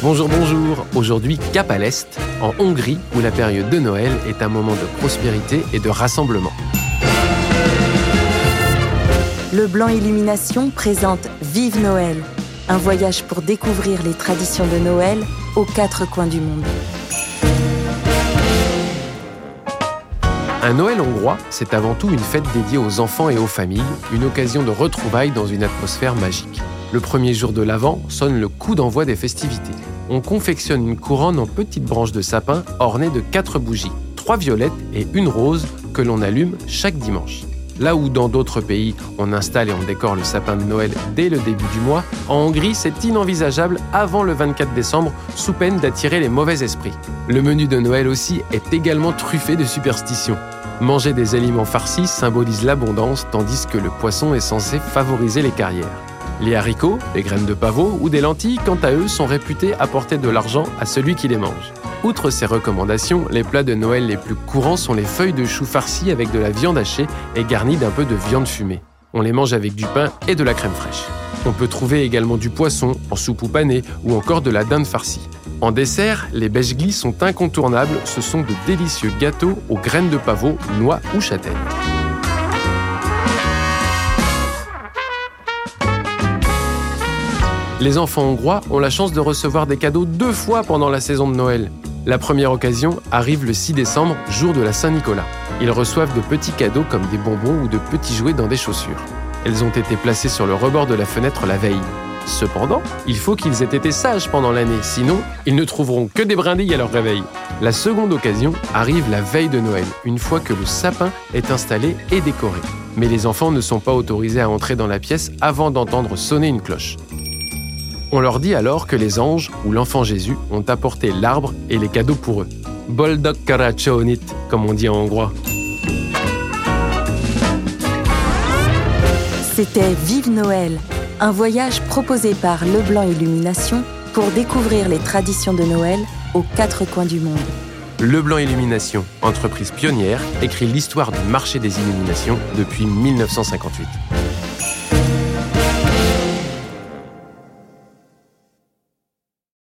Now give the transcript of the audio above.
Bonjour, bonjour. Aujourd'hui, cap à l'Est, en Hongrie, où la période de Noël est un moment de prospérité et de rassemblement. Le Blanc Illumination présente Vive Noël, un voyage pour découvrir les traditions de Noël aux quatre coins du monde. Un Noël hongrois, c'est avant tout une fête dédiée aux enfants et aux familles, une occasion de retrouvailles dans une atmosphère magique. Le premier jour de l'Avent sonne le coup d'envoi des festivités. On confectionne une couronne en petites branches de sapin ornées de quatre bougies, trois violettes et une rose que l'on allume chaque dimanche. Là où dans d'autres pays, on installe et on décore le sapin de Noël dès le début du mois, en Hongrie, c'est inenvisageable avant le 24 décembre, sous peine d'attirer les mauvais esprits. Le menu de Noël aussi est également truffé de superstitions. Manger des aliments farcis symbolise l'abondance, tandis que le poisson est censé favoriser les carrières. Les haricots, les graines de pavot ou des lentilles, quant à eux, sont réputés apporter de l'argent à celui qui les mange. Outre ces recommandations, les plats de Noël les plus courants sont les feuilles de chou farcies avec de la viande hachée et garnies d'un peu de viande fumée. On les mange avec du pain et de la crème fraîche. On peut trouver également du poisson, en soupe ou pané, ou encore de la dinde farcie. En dessert, les beigeli sont incontournables, ce sont de délicieux gâteaux aux graines de pavot, noix ou châtaignes. Les enfants hongrois ont la chance de recevoir des cadeaux deux fois pendant la saison de Noël. La première occasion arrive le 6 décembre, jour de la Saint-Nicolas. Ils reçoivent de petits cadeaux comme des bonbons ou de petits jouets dans des chaussures. Elles ont été placées sur le rebord de la fenêtre la veille. Cependant, il faut qu'ils aient été sages pendant l'année, sinon ils ne trouveront que des brindilles à leur réveil. La seconde occasion arrive la veille de Noël, une fois que le sapin est installé et décoré. Mais les enfants ne sont pas autorisés à entrer dans la pièce avant d'entendre sonner une cloche. On leur dit alors que les anges ou l'enfant Jésus ont apporté l'arbre et les cadeaux pour eux. Boldog Karachaonit, comme on dit en hongrois. C'était Vive Noël, un voyage proposé par Leblanc Illumination pour découvrir les traditions de Noël aux quatre coins du monde. Leblanc Illumination, entreprise pionnière, écrit l'histoire du marché des illuminations depuis 1958.